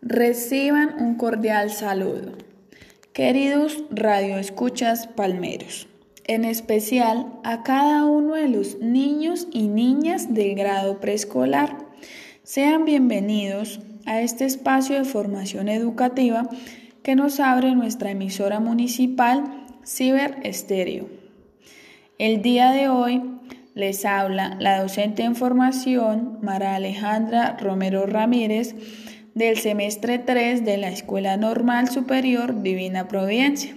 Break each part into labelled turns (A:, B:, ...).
A: Reciban un cordial saludo. Queridos radioescuchas palmeros, en especial a cada uno de los niños y niñas del grado preescolar. Sean bienvenidos a este espacio de formación educativa que nos abre nuestra emisora municipal Ciber Estéreo. El día de hoy les habla la docente en formación Mara Alejandra Romero Ramírez del semestre 3 de la Escuela Normal Superior Divina Providencia.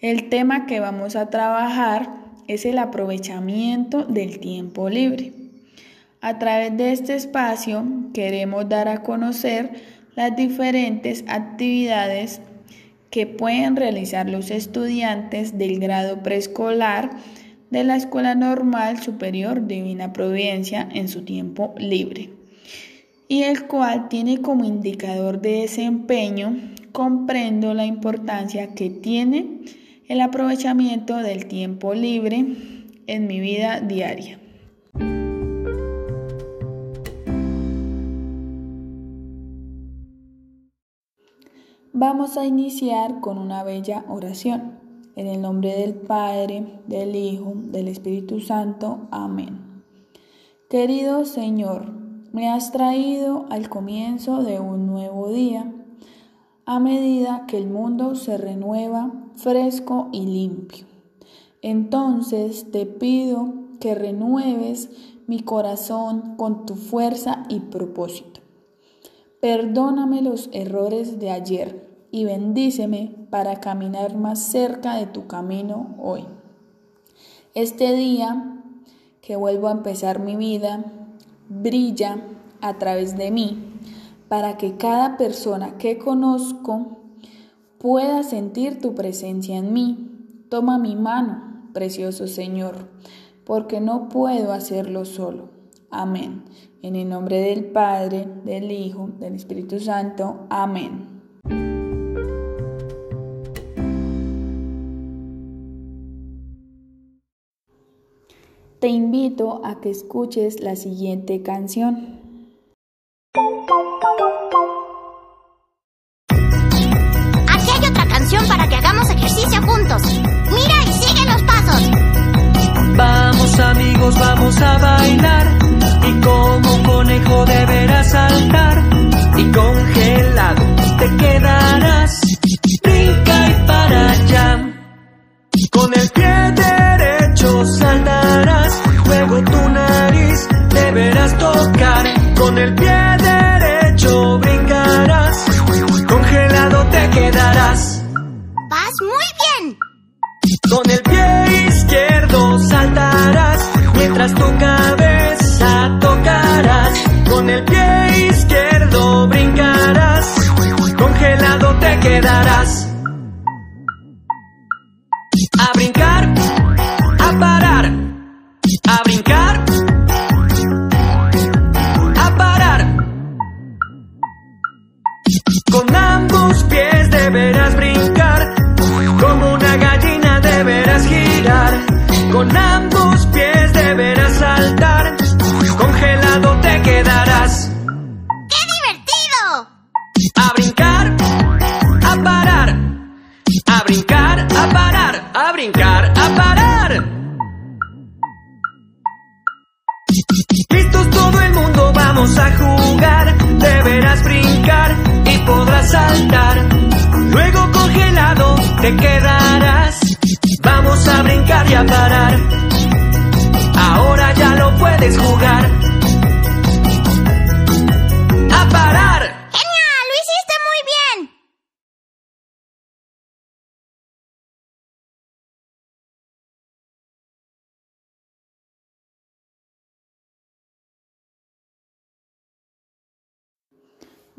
A: El tema que vamos a trabajar es el aprovechamiento del tiempo libre. A través de este espacio queremos dar a conocer las diferentes actividades que pueden realizar los estudiantes del grado preescolar de la Escuela Normal Superior Divina Providencia en su tiempo libre y el cual tiene como indicador de desempeño comprendo la importancia que tiene el aprovechamiento del tiempo libre en mi vida diaria. Vamos a iniciar con una bella oración. En el nombre del Padre, del Hijo, del Espíritu Santo. Amén. Querido Señor, me has traído al comienzo de un nuevo día, a medida que el mundo se renueva fresco y limpio. Entonces te pido que renueves mi corazón con tu fuerza y propósito. Perdóname los errores de ayer y bendíceme para caminar más cerca de tu camino hoy. Este día que vuelvo a empezar mi vida, brilla a través de mí para que cada persona que conozco pueda sentir tu presencia en mí. Toma mi mano, precioso Señor, porque no puedo hacerlo solo. Amén. En el nombre del Padre, del Hijo, del Espíritu Santo. Amén. Te invito a que escuches la siguiente canción.
B: Mientras tu cabeza tocarás. Con el pie izquierdo brincarás, congelado te quedarás.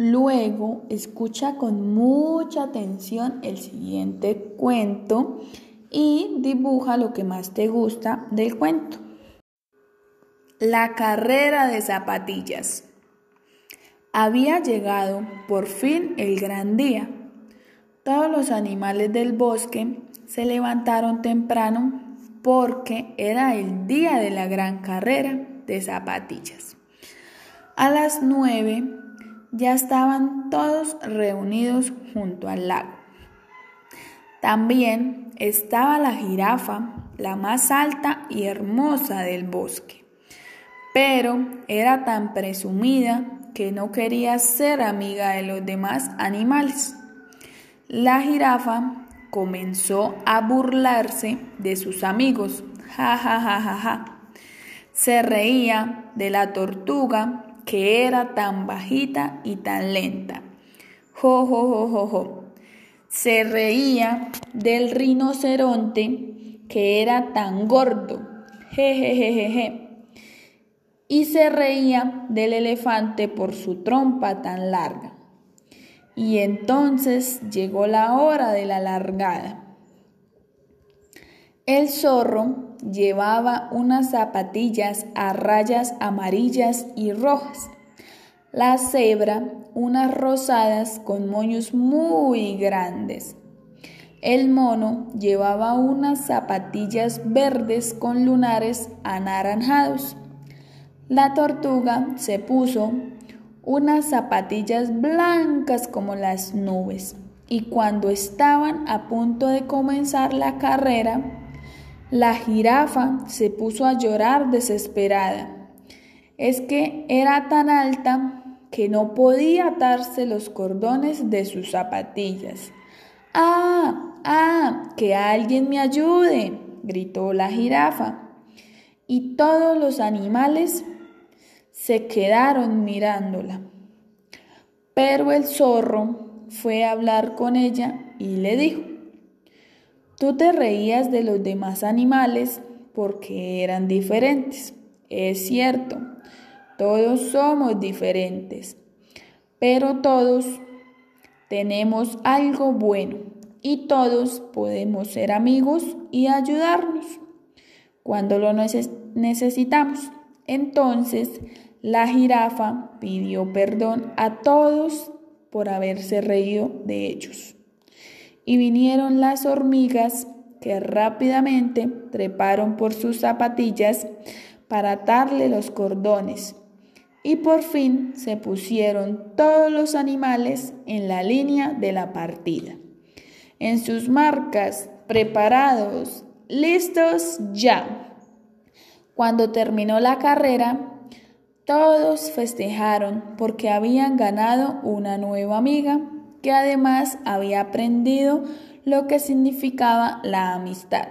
B: Luego,
A: escucha con mucha atención el siguiente cuento y dibuja lo que más te gusta del cuento. La carrera de zapatillas. Había llegado por fin el gran día. Todos los animales del bosque se levantaron temprano porque era el día de la gran carrera de zapatillas. A las nueve ya estaban todos reunidos junto al lago. También estaba la jirafa, la más alta y hermosa del bosque, pero era tan presumida que no quería ser amiga de los demás animales. La jirafa comenzó a burlarse de sus amigos. Ja, ja, ja, ja, ja. Se reía de la tortuga que era tan bajita y tan lenta. Jo, jo, jo, jo. Se reía del rinoceronte que era tan gordo. Je, je, je, je, je. Y se reía del elefante por su trompa tan larga. Y entonces llegó la hora de la largada. El zorro llevaba unas zapatillas a rayas amarillas y rojas. La cebra unas rosadas con moños muy grandes. El mono llevaba unas zapatillas verdes con lunares anaranjados. La tortuga se puso unas zapatillas blancas como las nubes. Y cuando estaban a punto de comenzar la carrera, la jirafa se puso a llorar desesperada. Es que era tan alta que no podía atarse los cordones de sus zapatillas. ¡Ah! ¡Ah! ¡Que alguien me ayude! gritó la jirafa. Y todos los animales se quedaron mirándola. Pero el zorro fue a hablar con ella y le dijo, tú te reías de los demás animales porque eran diferentes. Es cierto, todos somos diferentes, pero todos tenemos algo bueno y todos podemos ser amigos y ayudarnos cuando lo necesitamos. Entonces, la jirafa pidió perdón a todos por haberse reído de ellos. Y vinieron las hormigas que rápidamente treparon por sus zapatillas para atarle los cordones. Y por fin se pusieron todos los animales en la línea de la partida. En sus marcas, preparados, listos ya. Cuando terminó la carrera, todos festejaron porque habían ganado una nueva amiga que además había aprendido lo que significaba la amistad.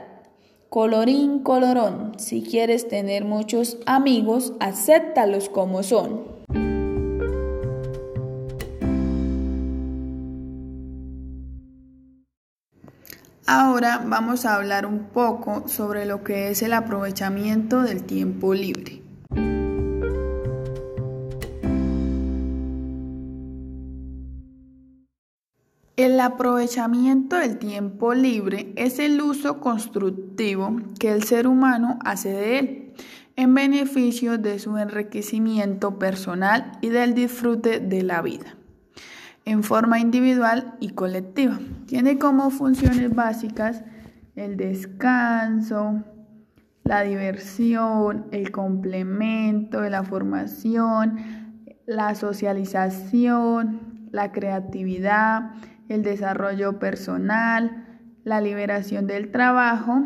A: Colorín colorón, si quieres tener muchos amigos, acéptalos como son. Ahora vamos a hablar un poco sobre lo que es el aprovechamiento del tiempo libre. El aprovechamiento del tiempo libre es el uso constructivo que el ser humano hace de él en beneficio de su enriquecimiento personal y del disfrute de la vida, en forma individual y colectiva. Tiene como funciones básicas el descanso, la diversión, el complemento la formación, la socialización, la creatividad, el desarrollo personal, la liberación del trabajo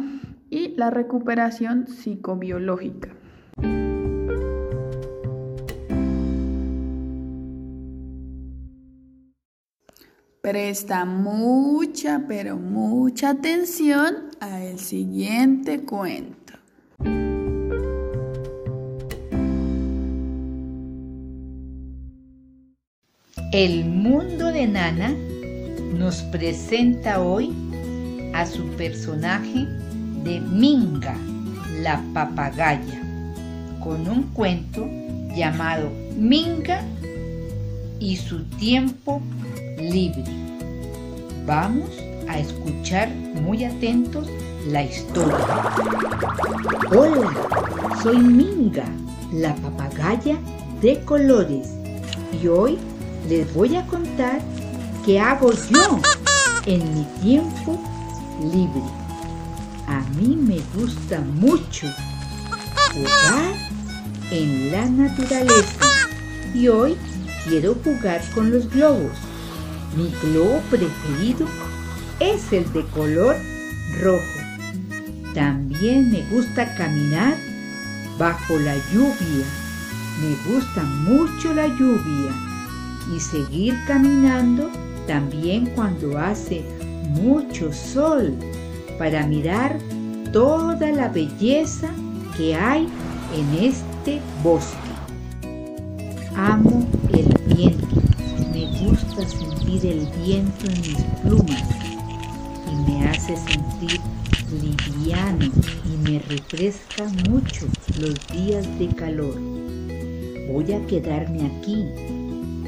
A: y la recuperación psicobiológica. Presta mucha, pero mucha atención a el siguiente cuento.
C: El mundo de Nana nos presenta hoy a su personaje de Minga, la papagaya, con un cuento llamado Minga y su tiempo libre. Vamos a escuchar muy atentos la historia. Hola, soy Minga, la papagaya de colores, y hoy les voy a contar ¿Qué hago yo en mi tiempo libre? A mí me gusta mucho jugar en la naturaleza y hoy quiero jugar con los globos. Mi globo preferido es el de color rojo. También me gusta caminar bajo la lluvia. Me gusta mucho la lluvia. Y seguir caminando también cuando hace mucho sol para mirar toda la belleza que hay en este bosque. Amo el viento, me gusta sentir el viento en mis plumas y me hace sentir liviano y me refresca mucho los días de calor. Voy a quedarme aquí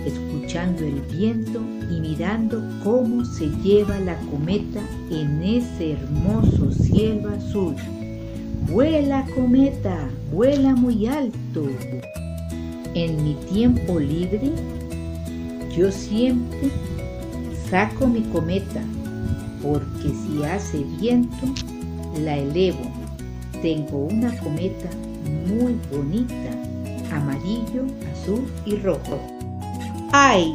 C: escuchando el viento y mirando cómo se lleva la cometa en ese hermoso cielo azul. Vuela cometa, vuela muy alto. En mi tiempo libre, yo siempre saco mi cometa, porque si hace viento, la elevo. Tengo una cometa muy bonita, amarillo, azul y rojo. ¡Ay!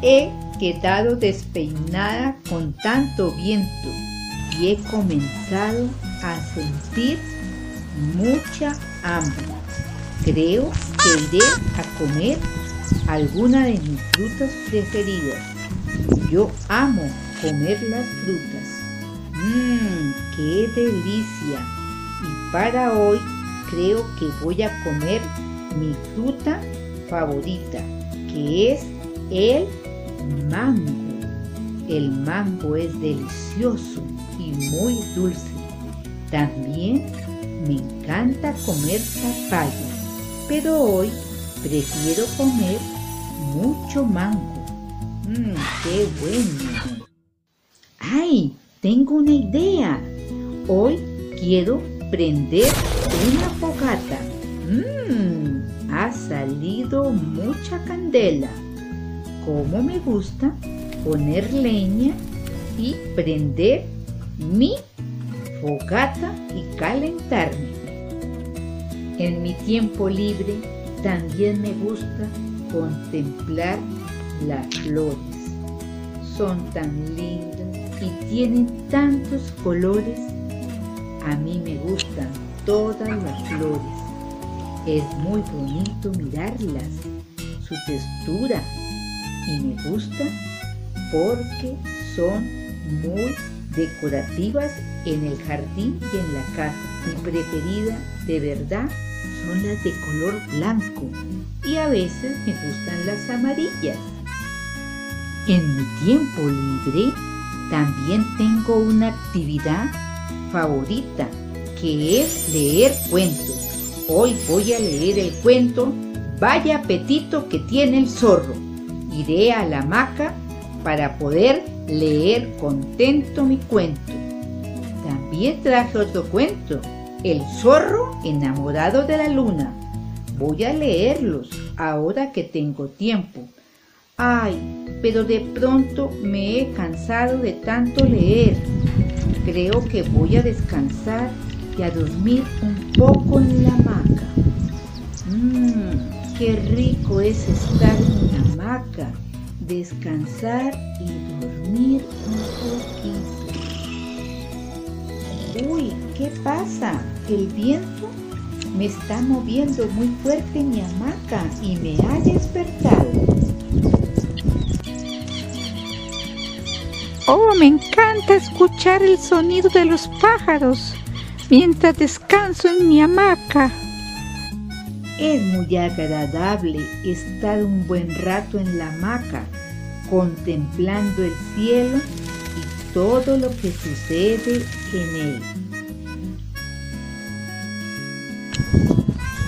C: He quedado despeinada con tanto viento y he comenzado a sentir mucha hambre. Creo que iré a comer alguna de mis frutas preferidas. Yo amo comer las frutas. Mmm, qué delicia. Y para hoy creo que voy a comer mi fruta favorita que es el mango. El mango es delicioso y muy dulce. También me encanta comer papaya, pero hoy prefiero comer mucho mango. Mmm, qué bueno. ¡Ay! Tengo una idea. Hoy quiero prender una fogata. Mmm, ha salido mucha candela. Como me gusta poner leña y prender mi fogata y calentarme. En mi tiempo libre también me gusta contemplar las flores. Son tan lindas y tienen tantos colores. A mí me gustan todas las flores. Es muy bonito mirarlas, su textura y me gusta porque son muy decorativas en el jardín y en la casa. Mi preferida de verdad son las de color blanco y a veces me gustan las amarillas. En mi tiempo libre también tengo una actividad favorita que es leer cuentos. Hoy voy a leer el cuento Vaya apetito que tiene el zorro. Iré a la hamaca para poder leer contento mi cuento. También traje otro cuento, El zorro enamorado de la luna. Voy a leerlos ahora que tengo tiempo. Ay, pero de pronto me he cansado de tanto leer. Creo que voy a descansar y a dormir un poco en la qué rico es estar en la hamaca, descansar y dormir un poquito. Uy, ¿qué pasa? El viento me está moviendo muy fuerte mi hamaca y me ha despertado.
D: Oh, me encanta escuchar el sonido de los pájaros mientras descanso en mi hamaca.
C: Es muy agradable estar un buen rato en la hamaca, contemplando el cielo y todo lo que sucede en él.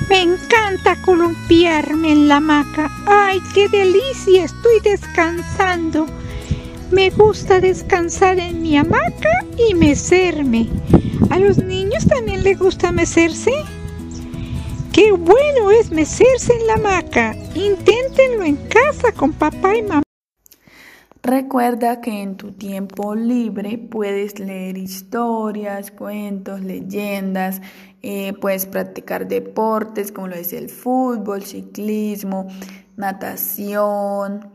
D: Me encanta columpiarme en la hamaca. ¡Ay, qué delicia! Estoy descansando. Me gusta descansar en mi hamaca y mecerme. ¿A los niños también les gusta mecerse? ¡Qué bueno es mecerse en la hamaca! Inténtenlo en casa con papá y mamá.
A: Recuerda que en tu tiempo libre puedes leer historias, cuentos, leyendas, eh, puedes practicar deportes como lo es el fútbol, ciclismo, natación,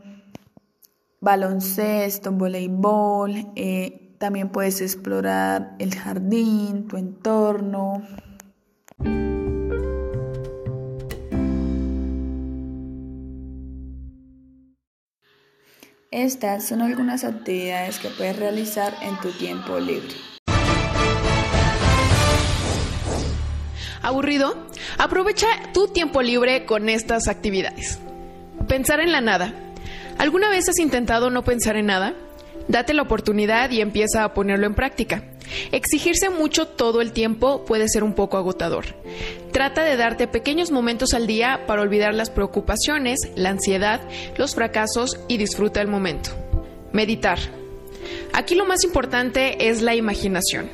A: baloncesto, voleibol. Eh, también puedes explorar el jardín, tu entorno. Estas son algunas actividades que puedes realizar en tu tiempo libre.
E: ¿Aburrido? Aprovecha tu tiempo libre con estas actividades. Pensar en la nada. ¿Alguna vez has intentado no pensar en nada? Date la oportunidad y empieza a ponerlo en práctica. Exigirse mucho todo el tiempo puede ser un poco agotador. Trata de darte pequeños momentos al día para olvidar las preocupaciones, la ansiedad, los fracasos y disfruta el momento. Meditar. Aquí lo más importante es la imaginación.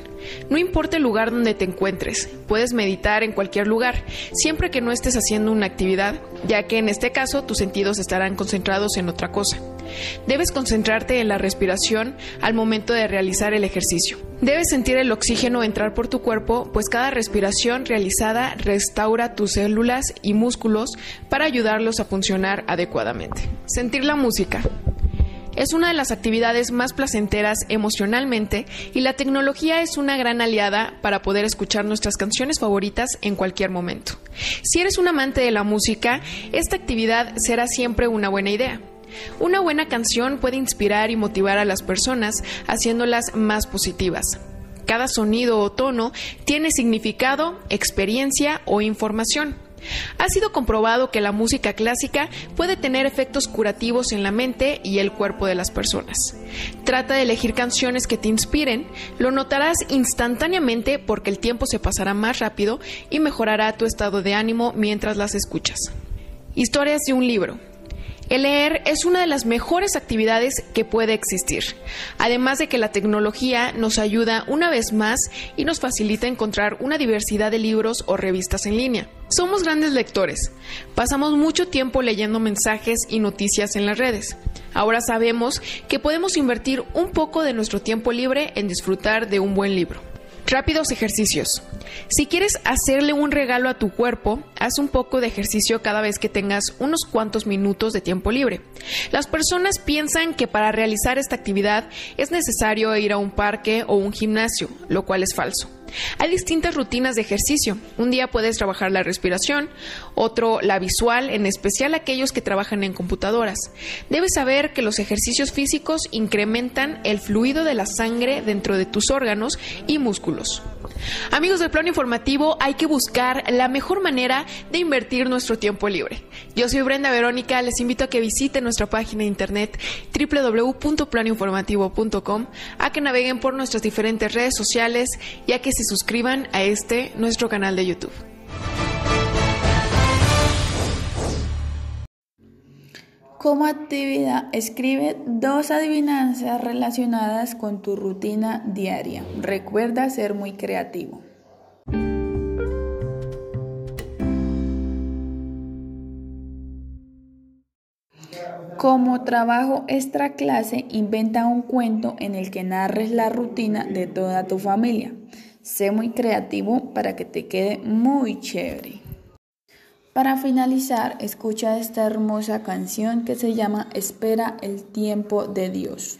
E: No importa el lugar donde te encuentres, puedes meditar en cualquier lugar, siempre que no estés haciendo una actividad, ya que en este caso tus sentidos estarán concentrados en otra cosa. Debes concentrarte en la respiración al momento de realizar el ejercicio. Debes sentir el oxígeno entrar por tu cuerpo, pues cada respiración realizada restaura tus células y músculos para ayudarlos a funcionar adecuadamente. Sentir la música. Es una de las actividades más placenteras emocionalmente y la tecnología es una gran aliada para poder escuchar nuestras canciones favoritas en cualquier momento. Si eres un amante de la música, esta actividad será siempre una buena idea. Una buena canción puede inspirar y motivar a las personas haciéndolas más positivas. Cada sonido o tono tiene significado, experiencia o información. Ha sido comprobado que la música clásica puede tener efectos curativos en la mente y el cuerpo de las personas. Trata de elegir canciones que te inspiren, lo notarás instantáneamente porque el tiempo se pasará más rápido y mejorará tu estado de ánimo mientras las escuchas. Historias de un libro. El leer es una de las mejores actividades que puede existir, además de que la tecnología nos ayuda una vez más y nos facilita encontrar una diversidad de libros o revistas en línea. Somos grandes lectores, pasamos mucho tiempo leyendo mensajes y noticias en las redes. Ahora sabemos que podemos invertir un poco de nuestro tiempo libre en disfrutar de un buen libro. Rápidos ejercicios. Si quieres hacerle un regalo a tu cuerpo, haz un poco de ejercicio cada vez que tengas unos cuantos minutos de tiempo libre. Las personas piensan que para realizar esta actividad es necesario ir a un parque o un gimnasio, lo cual es falso. Hay distintas rutinas de ejercicio. Un día puedes trabajar la respiración, otro la visual, en especial aquellos que trabajan en computadoras. Debes saber que los ejercicios físicos incrementan el fluido de la sangre dentro de tus órganos y músculos. Amigos del plano informativo, hay que buscar la mejor manera de invertir nuestro tiempo libre. Yo soy Brenda Verónica, les invito a que visiten nuestra página de internet www.planoinformativo.com, a que naveguen por nuestras diferentes redes sociales y a que se suscriban a este, nuestro canal de YouTube.
A: Como actividad, escribe dos adivinanzas relacionadas con tu rutina diaria. Recuerda ser muy creativo. Como trabajo extra clase, inventa un cuento en el que narres la rutina de toda tu familia. Sé muy creativo para que te quede muy chévere. Para finalizar, escucha esta hermosa canción que se llama Espera el tiempo de Dios.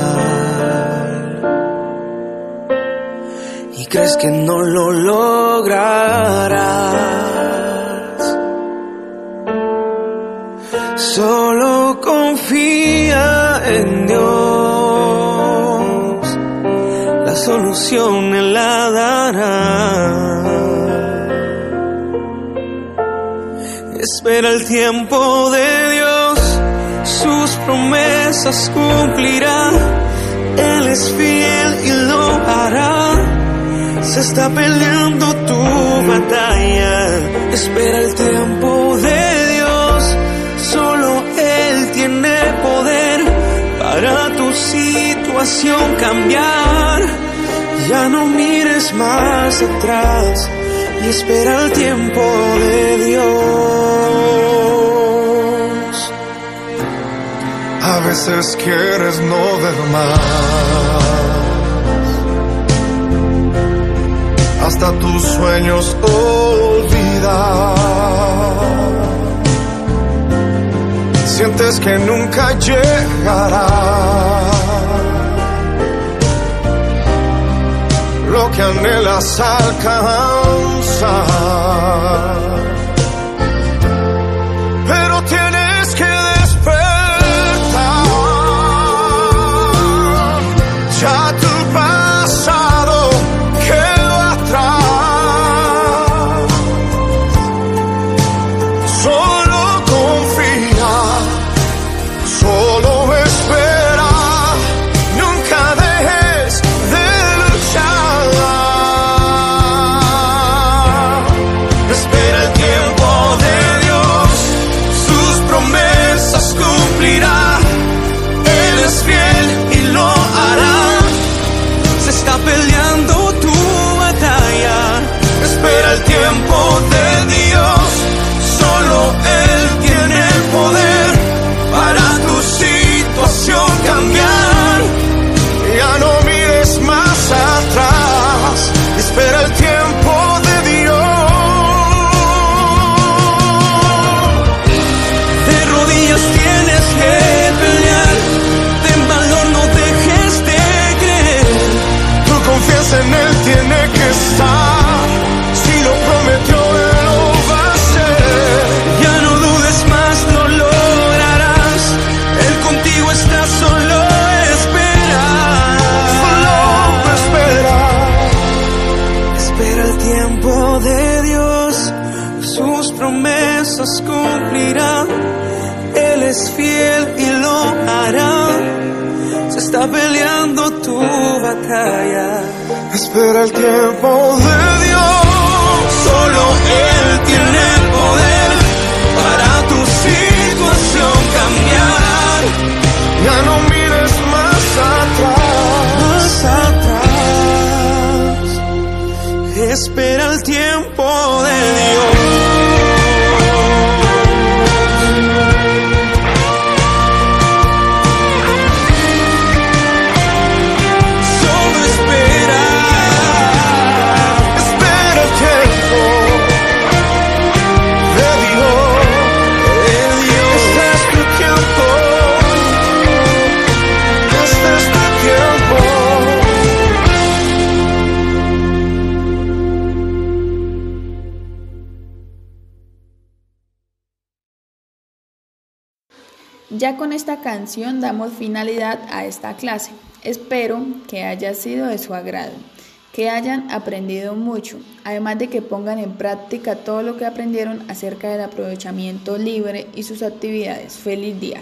F: crees que no lo lograrás. Solo confía en Dios. solución Él la dará. Espera el tiempo de Dios, sus promesas cumplirá. Él es fiel y lo hará. Se está peleando tu batalla. Espera el tiempo de Dios, solo Él tiene poder para tu situación cambiar. Ya no mires más atrás y espera el tiempo de Dios.
G: A veces quieres no ver más. Hasta tus sueños olvidar. Sientes que nunca llegará. Lo que anhelas alcanzar. Promesas cumplirá. Él es fiel y lo hará. Se está peleando tu batalla. Espera el tiempo de Dios. Solo Él tiene poder para tu situación cambiar. Ya no mires más atrás. Más atrás. Espera el tiempo de Dios.
A: Ya con esta canción damos finalidad a esta clase. Espero que haya sido de su agrado, que hayan aprendido mucho, además de que pongan en práctica todo lo que aprendieron acerca del aprovechamiento libre y sus actividades. Feliz día.